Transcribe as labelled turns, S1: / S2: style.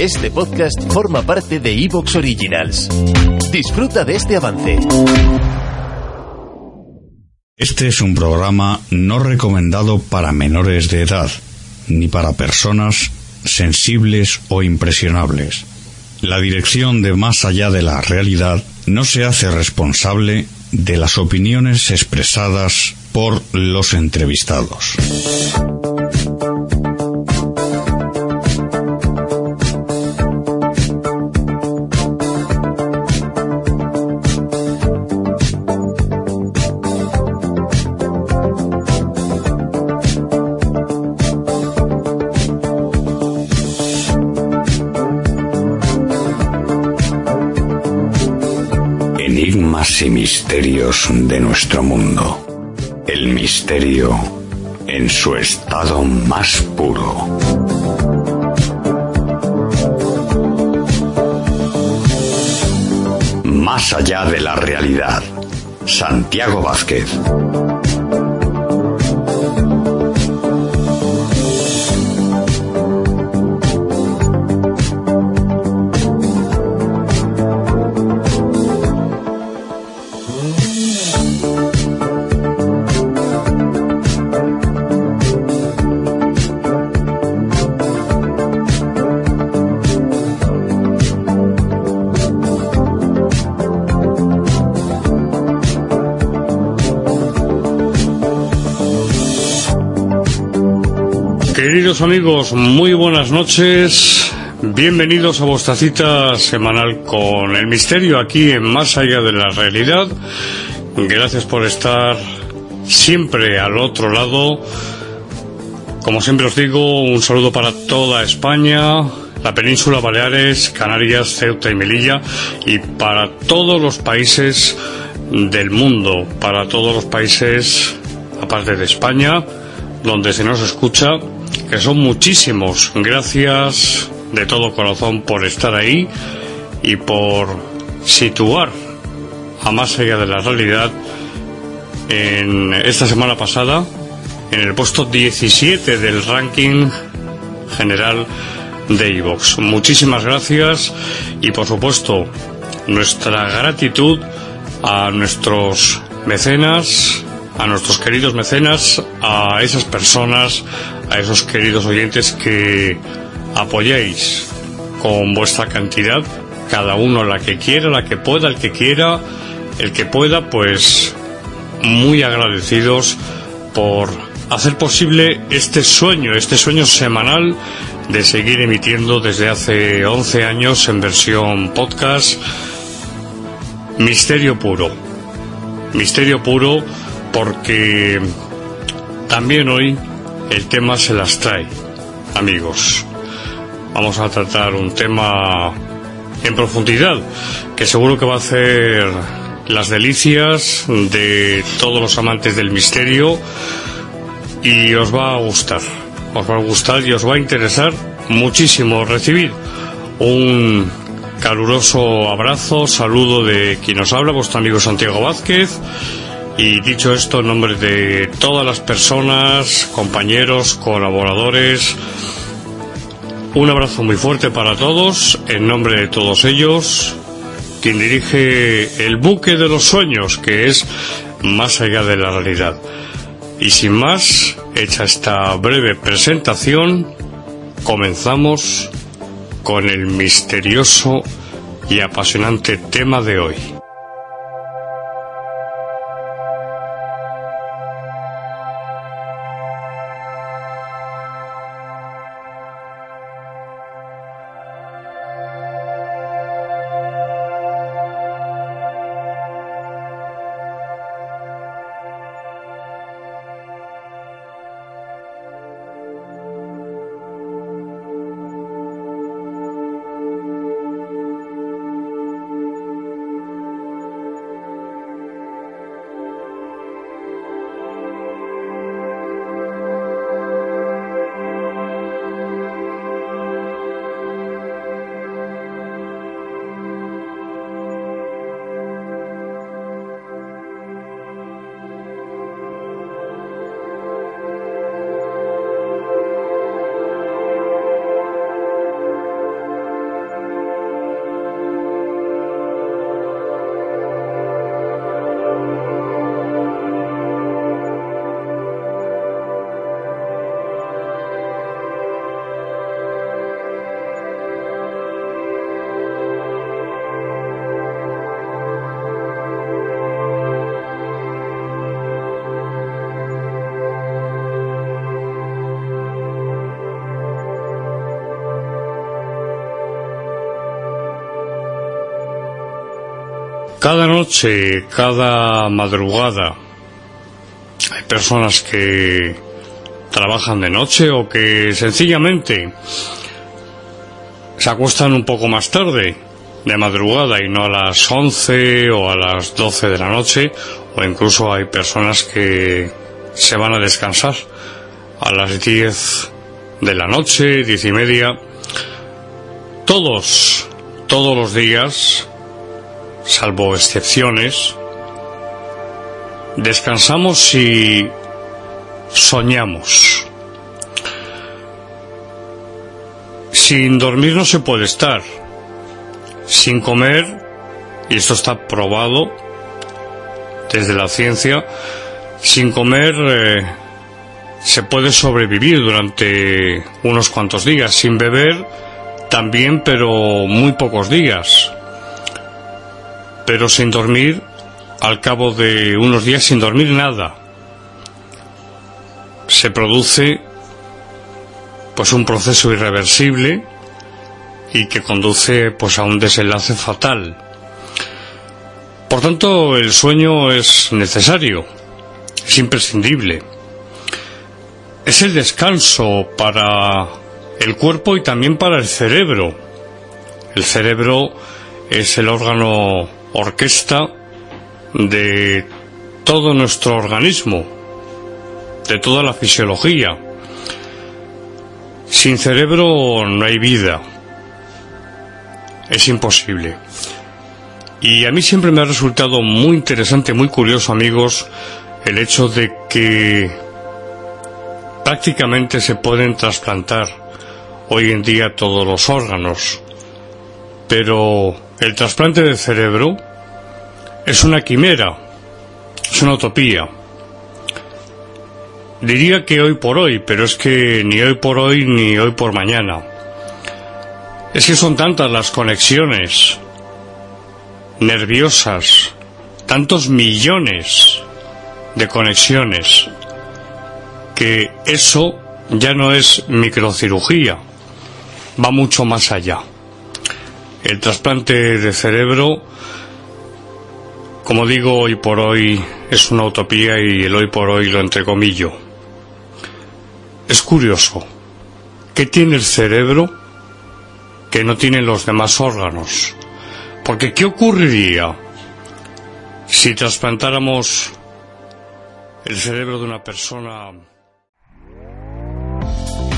S1: Este podcast forma parte de Evox Originals. Disfruta de este avance.
S2: Este es un programa no recomendado para menores de edad, ni para personas sensibles o impresionables. La dirección de Más allá de la realidad no se hace responsable de las opiniones expresadas por los entrevistados. Y misterios de nuestro mundo. El misterio en su estado más puro. Más allá de la realidad. Santiago Vázquez.
S3: Queridos amigos, muy buenas noches. Bienvenidos a vuestra cita semanal con el misterio aquí en Más allá de la realidad. Gracias por estar siempre al otro lado. Como siempre os digo, un saludo para toda España, la península Baleares, Canarias, Ceuta y Melilla y para todos los países del mundo, para todos los países aparte de España, donde se nos escucha que son muchísimos. Gracias de todo corazón por estar ahí y por situar a más allá de la realidad en esta semana pasada en el puesto 17 del ranking general de iVox. Muchísimas gracias y por supuesto nuestra gratitud a nuestros mecenas, a nuestros queridos mecenas, a esas personas, a esos queridos oyentes que apoyéis con vuestra cantidad, cada uno la que quiera, la que pueda, el que quiera, el que pueda, pues muy agradecidos por hacer posible este sueño, este sueño semanal de seguir emitiendo desde hace 11 años en versión podcast Misterio Puro. Misterio Puro porque también hoy el tema se las trae, amigos. Vamos a tratar un tema en profundidad que seguro que va a hacer las delicias de todos los amantes del misterio y os va a gustar. Os va a gustar y os va a interesar muchísimo recibir un caluroso abrazo, saludo de quien os habla, vuestro amigo Santiago Vázquez y dicho esto, en nombre de todas las personas, compañeros, colaboradores, un abrazo muy fuerte para todos, en nombre de todos ellos, quien dirige el buque de los sueños, que es más allá de la realidad. Y sin más, hecha esta breve presentación, comenzamos con el misterioso y apasionante tema de hoy. Cada noche, cada madrugada, hay personas que trabajan de noche o que sencillamente se acuestan un poco más tarde, de madrugada y no a las 11 o a las 12 de la noche, o incluso hay personas que se van a descansar a las 10 de la noche, 10 y media. Todos, todos los días, salvo excepciones, descansamos y soñamos. Sin dormir no se puede estar. Sin comer, y esto está probado desde la ciencia, sin comer eh, se puede sobrevivir durante unos cuantos días. Sin beber también, pero muy pocos días. Pero sin dormir, al cabo de unos días sin dormir nada, se produce pues un proceso irreversible y que conduce pues a un desenlace fatal. Por tanto, el sueño es necesario, es imprescindible. Es el descanso para el cuerpo y también para el cerebro. El cerebro es el órgano orquesta de todo nuestro organismo, de toda la fisiología. Sin cerebro no hay vida. Es imposible. Y a mí siempre me ha resultado muy interesante, muy curioso, amigos, el hecho de que prácticamente se pueden trasplantar hoy en día todos los órganos. Pero el trasplante de cerebro es una quimera, es una utopía. Diría que hoy por hoy, pero es que ni hoy por hoy ni hoy por mañana. Es que son tantas las conexiones nerviosas, tantos millones de conexiones, que eso ya no es microcirugía, va mucho más allá. El trasplante de cerebro, como digo, hoy por hoy es una utopía y el hoy por hoy lo entrecomillo. Es curioso. ¿Qué tiene el cerebro que no tienen los demás órganos? Porque ¿qué ocurriría si trasplantáramos el cerebro de una persona...